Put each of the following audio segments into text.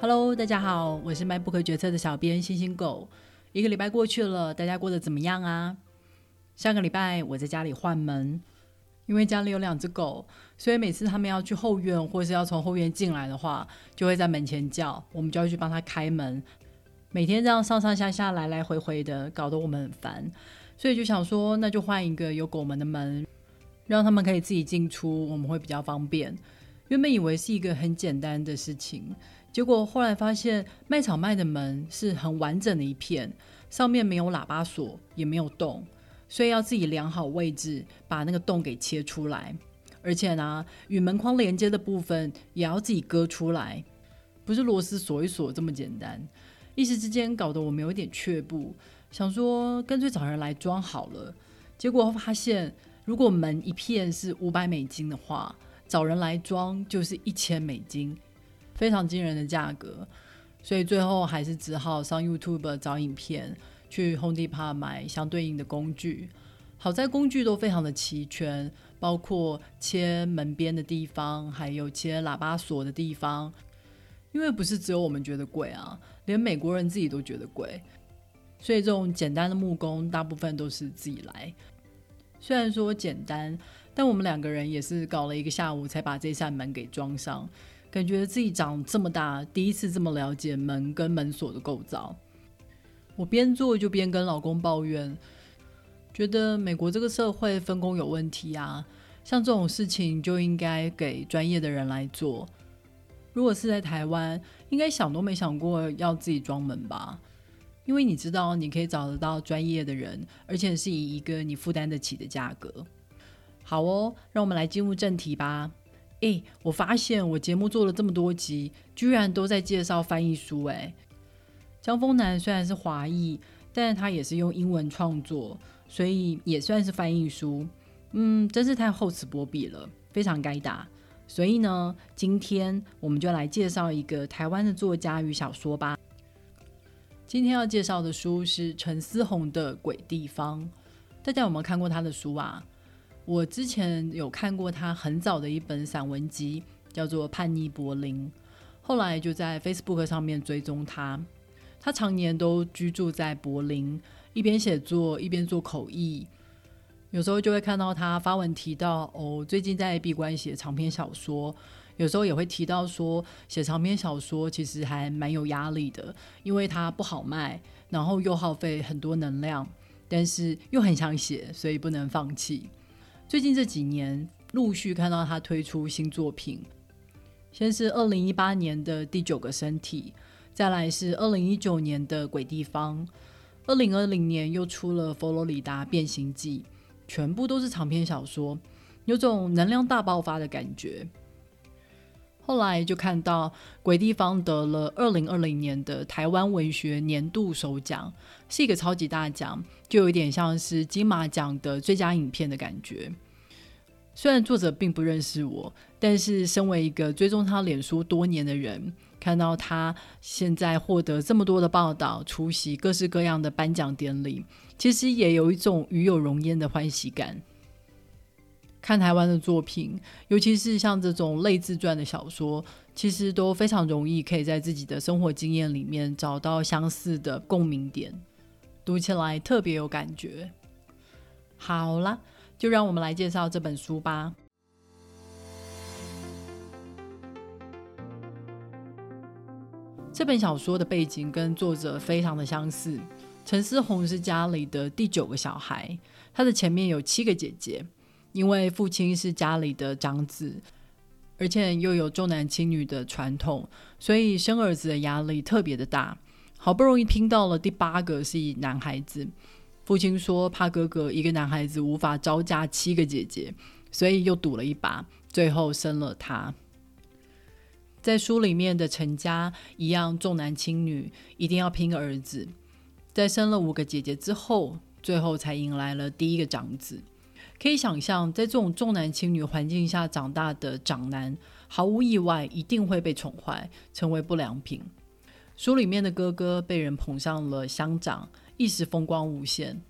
Hello，大家好，我是卖不可决策的小编星星狗。一个礼拜过去了，大家过得怎么样啊？上个礼拜我在家里换门，因为家里有两只狗，所以每次他们要去后院或是要从后院进来的话，就会在门前叫，我们就要去帮他开门。每天这样上上下下、来来回回的，搞得我们很烦，所以就想说，那就换一个有狗门的门，让他们可以自己进出，我们会比较方便。原本以为是一个很简单的事情。结果后来发现，卖场卖的门是很完整的一片，上面没有喇叭锁，也没有洞，所以要自己量好位置，把那个洞给切出来。而且呢，与门框连接的部分也要自己割出来，不是螺丝锁一锁这么简单。一时之间搞得我们有点却步，想说干脆找人来装好了。结果发现，如果门一片是五百美金的话，找人来装就是一千美金。非常惊人的价格，所以最后还是只好上 YouTube 找影片，去 Home Depot 买相对应的工具。好在工具都非常的齐全，包括切门边的地方，还有切喇叭锁的地方。因为不是只有我们觉得贵啊，连美国人自己都觉得贵，所以这种简单的木工大部分都是自己来。虽然说简单，但我们两个人也是搞了一个下午才把这扇门给装上。感觉自己长这么大，第一次这么了解门跟门锁的构造。我边做就边跟老公抱怨，觉得美国这个社会分工有问题啊，像这种事情就应该给专业的人来做。如果是在台湾，应该想都没想过要自己装门吧？因为你知道你可以找得到专业的人，而且是以一个你负担得起的价格。好哦，让我们来进入正题吧。哎，我发现我节目做了这么多集，居然都在介绍翻译书。哎，江峰南虽然是华裔，但是他也是用英文创作，所以也算是翻译书。嗯，真是太厚此薄彼了，非常该打。所以呢，今天我们就来介绍一个台湾的作家与小说吧。今天要介绍的书是陈思宏的《鬼地方》，大家有没有看过他的书啊？我之前有看过他很早的一本散文集，叫做《叛逆柏林》，后来就在 Facebook 上面追踪他。他常年都居住在柏林，一边写作一边做口译。有时候就会看到他发文提到，哦，最近在闭关写长篇小说。有时候也会提到说，写长篇小说其实还蛮有压力的，因为它不好卖，然后又耗费很多能量，但是又很想写，所以不能放弃。最近这几年，陆续看到他推出新作品，先是二零一八年的第九个身体，再来是二零一九年的鬼地方，二零二零年又出了佛罗里达变形记，全部都是长篇小说，有种能量大爆发的感觉。后来就看到鬼地方得了二零二零年的台湾文学年度首奖，是一个超级大奖，就有点像是金马奖的最佳影片的感觉。虽然作者并不认识我，但是身为一个追踪他脸书多年的人，看到他现在获得这么多的报道，出席各式各样的颁奖典礼，其实也有一种与有荣焉的欢喜感。看台湾的作品，尤其是像这种类自传的小说，其实都非常容易可以在自己的生活经验里面找到相似的共鸣点，读起来特别有感觉。好啦，就让我们来介绍这本书吧。这本小说的背景跟作者非常的相似，陈思宏是家里的第九个小孩，他的前面有七个姐姐。因为父亲是家里的长子，而且又有重男轻女的传统，所以生儿子的压力特别的大。好不容易拼到了第八个是以男孩子，父亲说怕哥哥一个男孩子无法招架七个姐姐，所以又赌了一把，最后生了他。在书里面的陈家一样重男轻女，一定要拼儿子。在生了五个姐姐之后，最后才迎来了第一个长子。可以想象，在这种重男轻女环境下长大的长男，毫无意外一定会被宠坏，成为不良品。书里面的哥哥被人捧上了乡长，一时风光无限，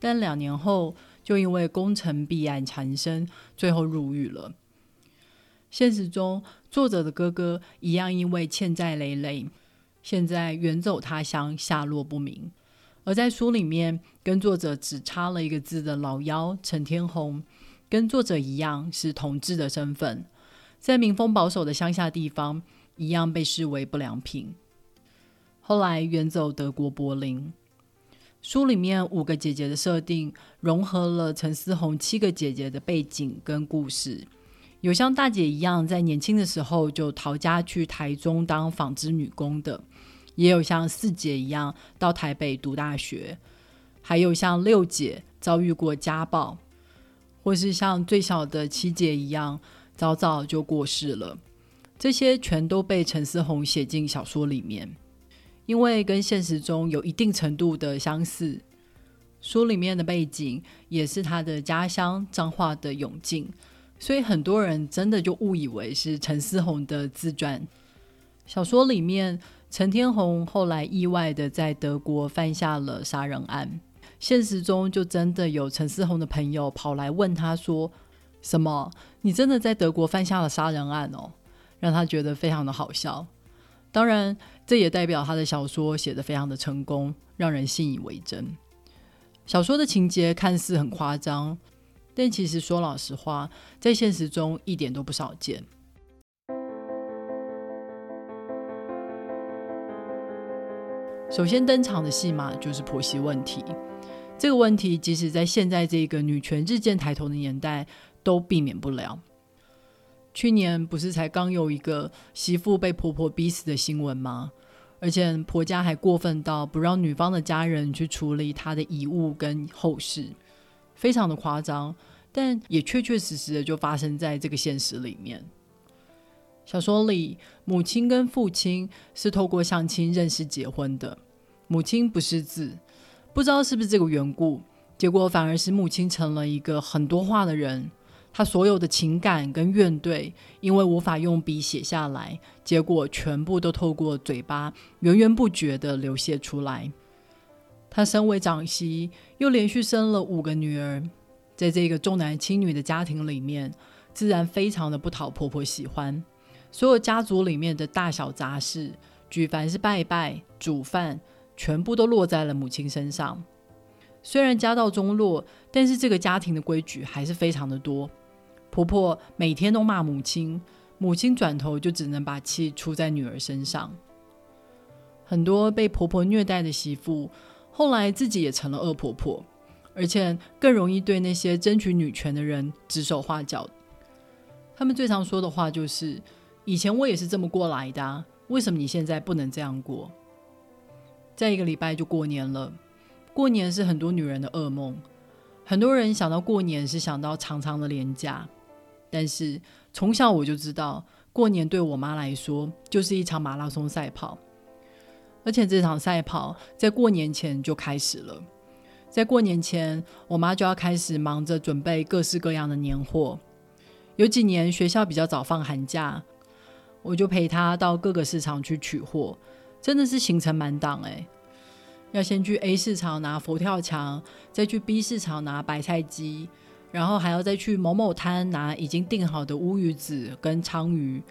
但两年后就因为工程弊案缠身，最后入狱了。现实中，作者的哥哥一样因为欠债累累，现在远走他乡，下落不明。而在书里面，跟作者只差了一个字的老妖陈天红，跟作者一样是同志的身份，在民风保守的乡下地方，一样被视为不良品。后来远走德国柏林。书里面五个姐姐的设定，融合了陈思宏七个姐姐的背景跟故事。有像大姐一样在年轻的时候就逃家去台中当纺织女工的，也有像四姐一样到台北读大学，还有像六姐遭遇过家暴，或是像最小的七姐一样早早就过世了。这些全都被陈思宏写进小说里面。因为跟现实中有一定程度的相似，书里面的背景也是他的家乡彰化的永靖，所以很多人真的就误以为是陈思宏的自传。小说里面，陈天红后来意外的在德国犯下了杀人案，现实中就真的有陈思宏的朋友跑来问他说：“什么？你真的在德国犯下了杀人案哦？”让他觉得非常的好笑。当然。这也代表他的小说写得非常的成功，让人信以为真。小说的情节看似很夸张，但其实说老实话，在现实中一点都不少见。首先登场的戏码就是婆媳问题，这个问题即使在现在这个女权日渐抬头的年代，都避免不了。去年不是才刚有一个媳妇被婆婆逼死的新闻吗？而且婆家还过分到不让女方的家人去处理她的遗物跟后事，非常的夸张，但也确确实实的就发生在这个现实里面。小说里，母亲跟父亲是透过相亲认识结婚的，母亲不识字，不知道是不是这个缘故，结果反而是母亲成了一个很多话的人。他所有的情感跟怨怼，因为无法用笔写下来，结果全部都透过嘴巴源源不绝的流泻出来。他身为长媳，又连续生了五个女儿，在这个重男轻女的家庭里面，自然非常的不讨婆婆喜欢。所有家族里面的大小杂事，举凡是拜拜、煮饭，全部都落在了母亲身上。虽然家道中落，但是这个家庭的规矩还是非常的多。婆婆每天都骂母亲，母亲转头就只能把气出在女儿身上。很多被婆婆虐待的媳妇，后来自己也成了恶婆婆，而且更容易对那些争取女权的人指手画脚。他们最常说的话就是：“以前我也是这么过来的，为什么你现在不能这样过？”再一个礼拜就过年了，过年是很多女人的噩梦。很多人想到过年是想到长长的年假。但是从小我就知道，过年对我妈来说就是一场马拉松赛跑，而且这场赛跑在过年前就开始了。在过年前，我妈就要开始忙着准备各式各样的年货。有几年学校比较早放寒假，我就陪她到各个市场去取货，真的是行程满档诶。要先去 A 市场拿佛跳墙，再去 B 市场拿白菜鸡。然后还要再去某某摊拿已经订好的乌鱼子跟鲳鱼，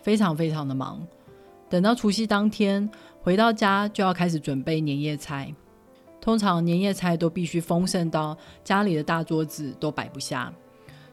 非常非常的忙。等到除夕当天回到家，就要开始准备年夜菜。通常年夜菜都必须丰盛到家里的大桌子都摆不下，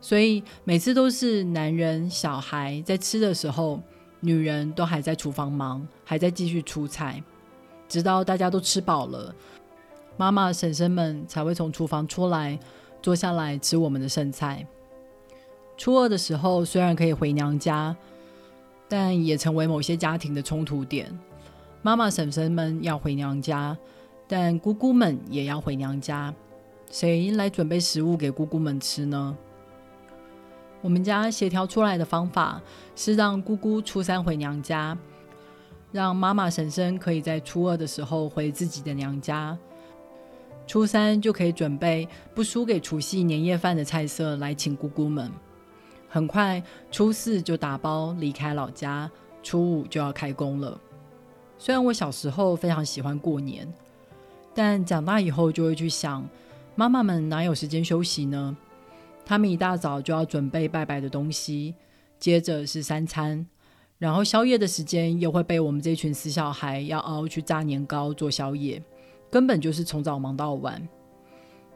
所以每次都是男人小孩在吃的时候，女人都还在厨房忙，还在继续出菜，直到大家都吃饱了，妈妈婶婶们才会从厨房出来。坐下来吃我们的剩菜。初二的时候，虽然可以回娘家，但也成为某些家庭的冲突点。妈妈、婶婶们要回娘家，但姑姑们也要回娘家。谁来准备食物给姑姑们吃呢？我们家协调出来的方法是让姑姑初三回娘家，让妈妈、婶婶可以在初二的时候回自己的娘家。初三就可以准备不输给除夕年夜饭的菜色来请姑姑们。很快，初四就打包离开老家，初五就要开工了。虽然我小时候非常喜欢过年，但长大以后就会去想，妈妈们哪有时间休息呢？他们一大早就要准备拜拜的东西，接着是三餐，然后宵夜的时间又会被我们这群死小孩要熬去炸年糕做宵夜，根本就是从早忙到晚。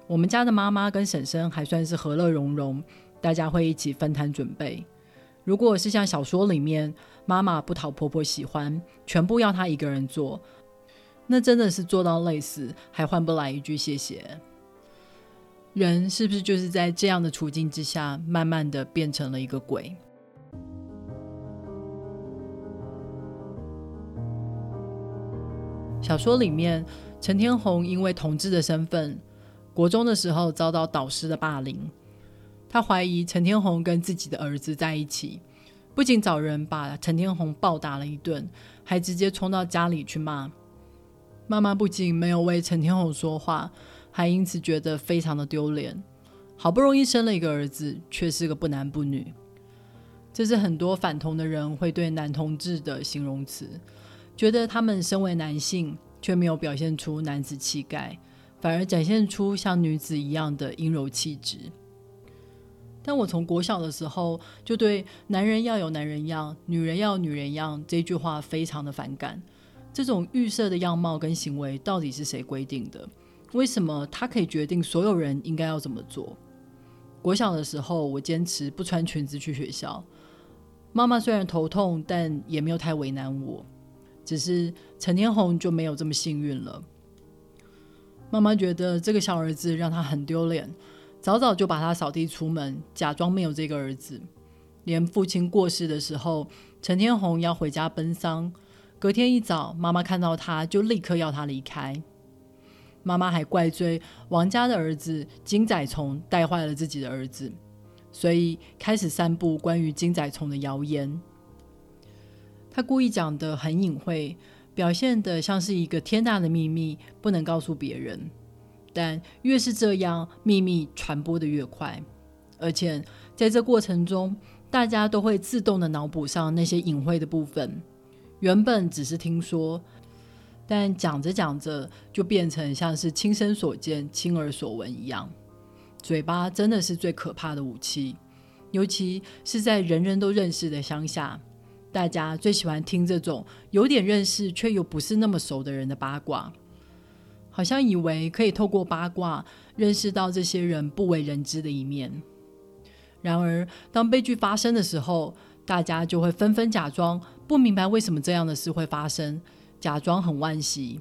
我们家的妈妈跟婶婶还算是和乐融融，大家会一起分摊准备。如果是像小说里面妈妈不讨婆婆喜欢，全部要她一个人做，那真的是做到累死，还换不来一句谢谢。人是不是就是在这样的处境之下，慢慢的变成了一个鬼？小说里面，陈天红因为同志的身份。国中的时候遭到导师的霸凌，他怀疑陈天红跟自己的儿子在一起，不仅找人把陈天红暴打了一顿，还直接冲到家里去骂。妈妈不仅没有为陈天红说话，还因此觉得非常的丢脸。好不容易生了一个儿子，却是个不男不女，这是很多反同的人会对男同志的形容词，觉得他们身为男性却没有表现出男子气概。反而展现出像女子一样的阴柔气质。但我从国小的时候就对“男人要有男人样，女人要女人样”这句话非常的反感。这种预设的样貌跟行为到底是谁规定的？为什么他可以决定所有人应该要怎么做？国小的时候，我坚持不穿裙子去学校。妈妈虽然头痛，但也没有太为难我。只是陈天红就没有这么幸运了。妈妈觉得这个小儿子让他很丢脸，早早就把他扫地出门，假装没有这个儿子。连父亲过世的时候，陈天红要回家奔丧，隔天一早，妈妈看到他就立刻要他离开。妈妈还怪罪王家的儿子金仔虫带坏了自己的儿子，所以开始散布关于金仔虫的谣言。他故意讲的很隐晦。表现的像是一个天大的秘密，不能告诉别人。但越是这样，秘密传播的越快。而且在这过程中，大家都会自动的脑补上那些隐晦的部分。原本只是听说，但讲着讲着，就变成像是亲身所见、亲耳所闻一样。嘴巴真的是最可怕的武器，尤其是在人人都认识的乡下。大家最喜欢听这种有点认识却又不是那么熟的人的八卦，好像以为可以透过八卦认识到这些人不为人知的一面。然而，当悲剧发生的时候，大家就会纷纷假装不明白为什么这样的事会发生，假装很惋惜。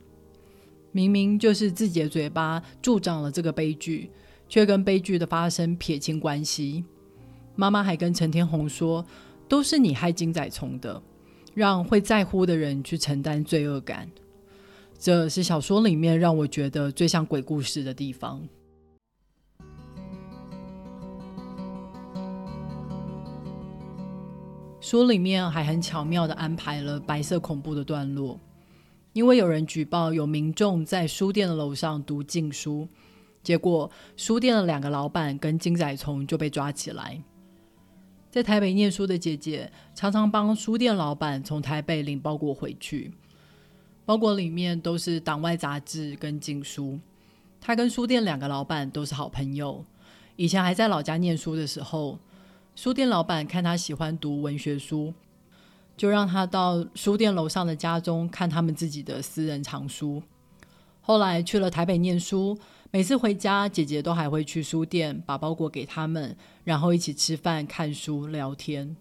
明明就是自己的嘴巴助长了这个悲剧，却跟悲剧的发生撇清关系。妈妈还跟陈天红说。都是你害金仔虫的，让会在乎的人去承担罪恶感，这是小说里面让我觉得最像鬼故事的地方。书里面还很巧妙的安排了白色恐怖的段落，因为有人举报有民众在书店的楼上读禁书，结果书店的两个老板跟金仔虫就被抓起来。在台北念书的姐姐，常常帮书店老板从台北领包裹回去，包裹里面都是党外杂志跟禁书。她跟书店两个老板都是好朋友，以前还在老家念书的时候，书店老板看她喜欢读文学书，就让他到书店楼上的家中看他们自己的私人藏书。后来去了台北念书。每次回家，姐姐都还会去书店把包裹给他们，然后一起吃饭、看书、聊天。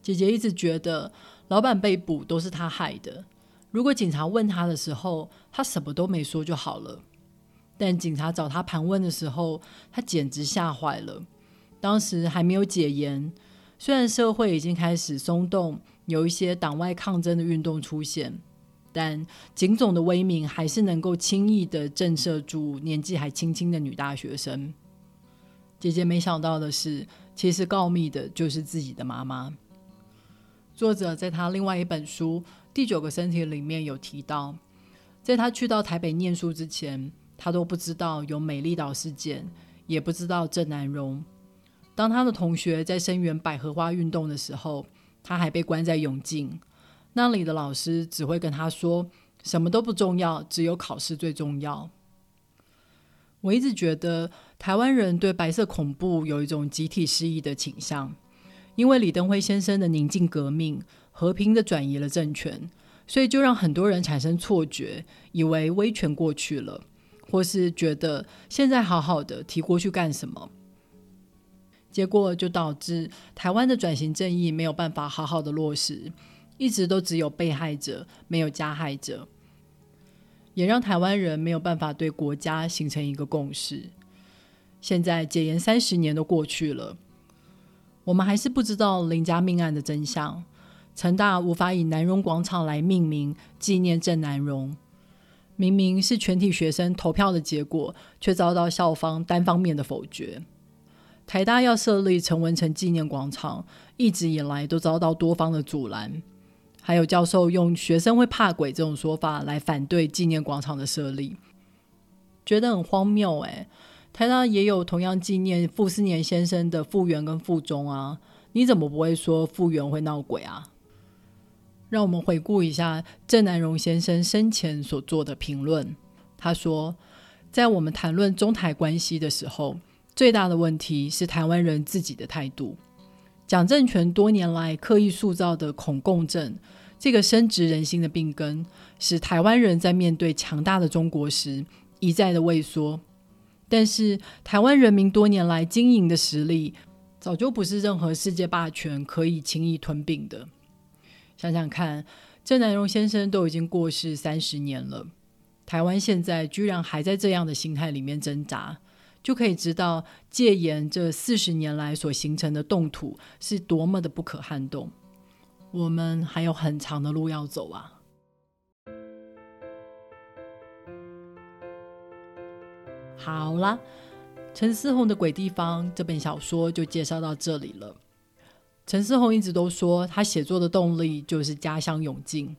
姐姐一直觉得老板被捕都是他害的。如果警察问他的时候，他什么都没说就好了。但警察找他盘问的时候，他简直吓坏了。当时还没有解严，虽然社会已经开始松动，有一些党外抗争的运动出现。但警总的威名还是能够轻易的震慑住年纪还轻轻的女大学生。姐姐没想到的是，其实告密的就是自己的妈妈。作者在他另外一本书《第九个身体》里面有提到，在他去到台北念书之前，他都不知道有美丽岛事件，也不知道郑南荣。当他的同学在声援百合花运动的时候，他还被关在永靖。那里的老师只会跟他说：“什么都不重要，只有考试最重要。”我一直觉得台湾人对白色恐怖有一种集体失忆的倾向，因为李登辉先生的宁静革命，和平的转移了政权，所以就让很多人产生错觉，以为威权过去了，或是觉得现在好好的，提过去干什么？结果就导致台湾的转型正义没有办法好好的落实，一直都只有被害者，没有加害者，也让台湾人没有办法对国家形成一个共识。现在解严三十年都过去了。我们还是不知道林家命案的真相。成大无法以南荣广场来命名纪念郑南荣，明明是全体学生投票的结果，却遭到校方单方面的否决。台大要设立陈文成纪念广场，一直以来都遭到多方的阻拦。还有教授用学生会怕鬼这种说法来反对纪念广场的设立，觉得很荒谬诶。台大也有同样纪念傅斯年先生的复原跟附中啊，你怎么不会说复原会闹鬼啊？让我们回顾一下郑南荣先生生前所做的评论。他说，在我们谈论中台关系的时候，最大的问题是台湾人自己的态度。蒋政权多年来刻意塑造的恐共症，这个深植人心的病根，使台湾人在面对强大的中国时一再的畏缩。但是，台湾人民多年来经营的实力，早就不是任何世界霸权可以轻易吞并的。想想看，郑南荣先生都已经过世三十年了，台湾现在居然还在这样的心态里面挣扎，就可以知道戒严这四十年来所形成的冻土是多么的不可撼动。我们还有很长的路要走啊！好啦，陈思宏的《鬼地方》这本小说就介绍到这里了。陈思宏一直都说，他写作的动力就是家乡永进。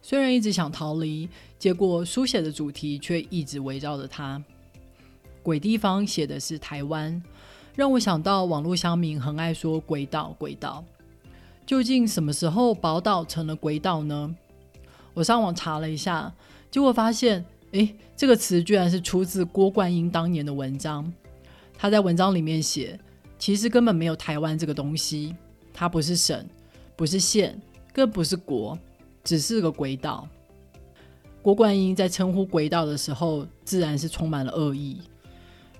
虽然一直想逃离，结果书写的主题却一直围绕着他。《鬼地方》写的是台湾，让我想到网络乡民很爱说“鬼岛”，鬼岛。究竟什么时候宝岛成了鬼岛呢？我上网查了一下，结果发现。诶，这个词居然是出自郭冠英当年的文章。他在文章里面写，其实根本没有台湾这个东西，它不是省，不是县，更不是国，只是个鬼岛。郭冠英在称呼鬼岛的时候，自然是充满了恶意。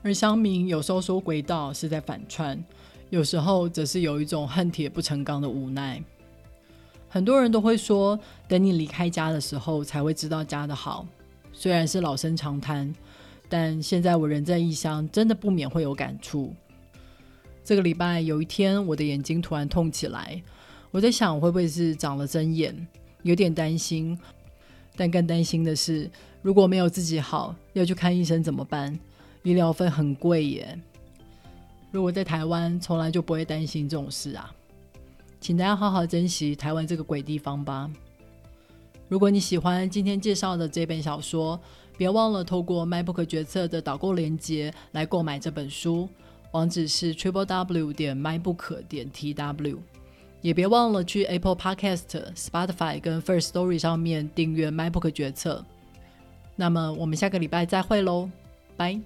而乡民有时候说鬼道是在反串，有时候则是有一种恨铁不成钢的无奈。很多人都会说，等你离开家的时候，才会知道家的好。虽然是老生常谈，但现在我人在异乡，真的不免会有感触。这个礼拜有一天，我的眼睛突然痛起来，我在想会不会是长了针眼，有点担心。但更担心的是，如果没有自己好，要去看医生怎么办？医疗费很贵耶。如果在台湾，从来就不会担心这种事啊。请大家好好珍惜台湾这个鬼地方吧。如果你喜欢今天介绍的这本小说，别忘了透过 MyBook 决策的导购链接来购买这本书，网址是 triple w 点 mybook 点 tw。也别忘了去 Apple Podcast、Spotify 跟 First Story 上面订阅 MyBook 决策。那么我们下个礼拜再会喽，拜。